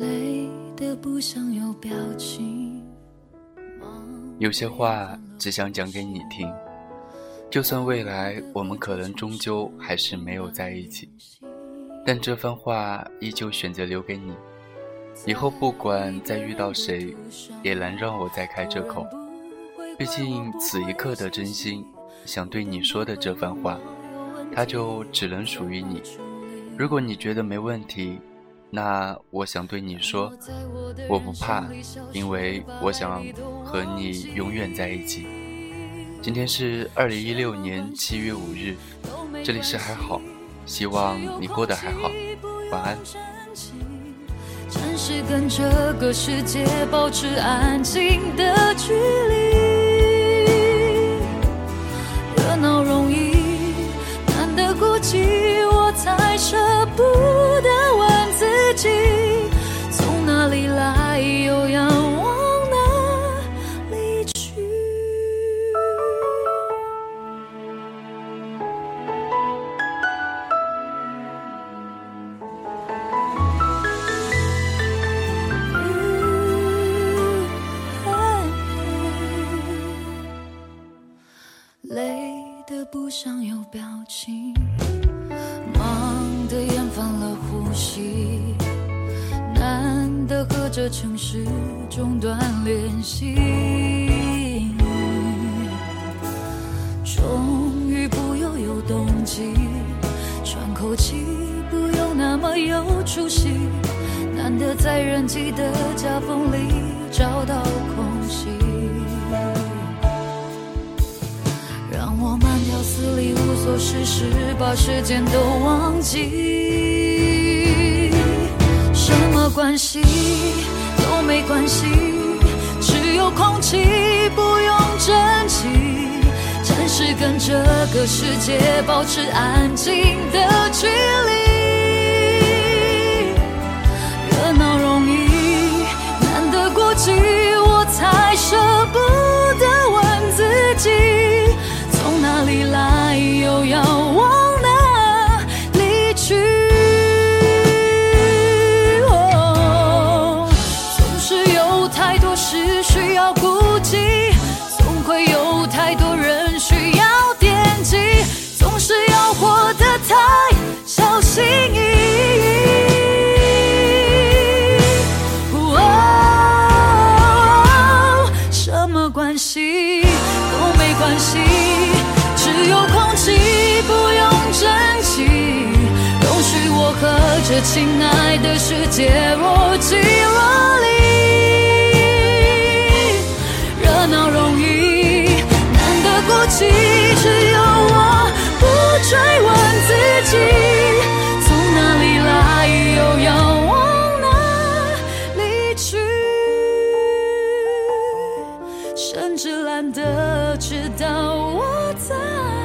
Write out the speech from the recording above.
累得不想有表情有些话只想讲给你听，就算未来我们可能终究还是没有在一起，但这番话依旧选择留给你。以后不管再遇到谁，也难让我再开这口。毕竟此一刻的真心，想对你说的这番话，它就只能属于你。如果你觉得没问题，那我想对你说，我不怕，因为我想和你永远在一起。今天是二零一六年七月五日，这里是还好，希望你过得还好，晚安。暂时跟这个世界保持安静的距离，不想有表情，忙得厌烦了呼吸，难得和这城市中断联系，终于不又有动机，喘口气不用那么有出息，难得在人挤的夹缝里找到空隙。就事事，把时间都忘记。什么关系都没关系，只有空气不用珍惜。暂时跟这个世界保持安静的距离。关系只。有空气不用珍惜，容许我和这亲爱的世界握紧甚至懒得知道我在。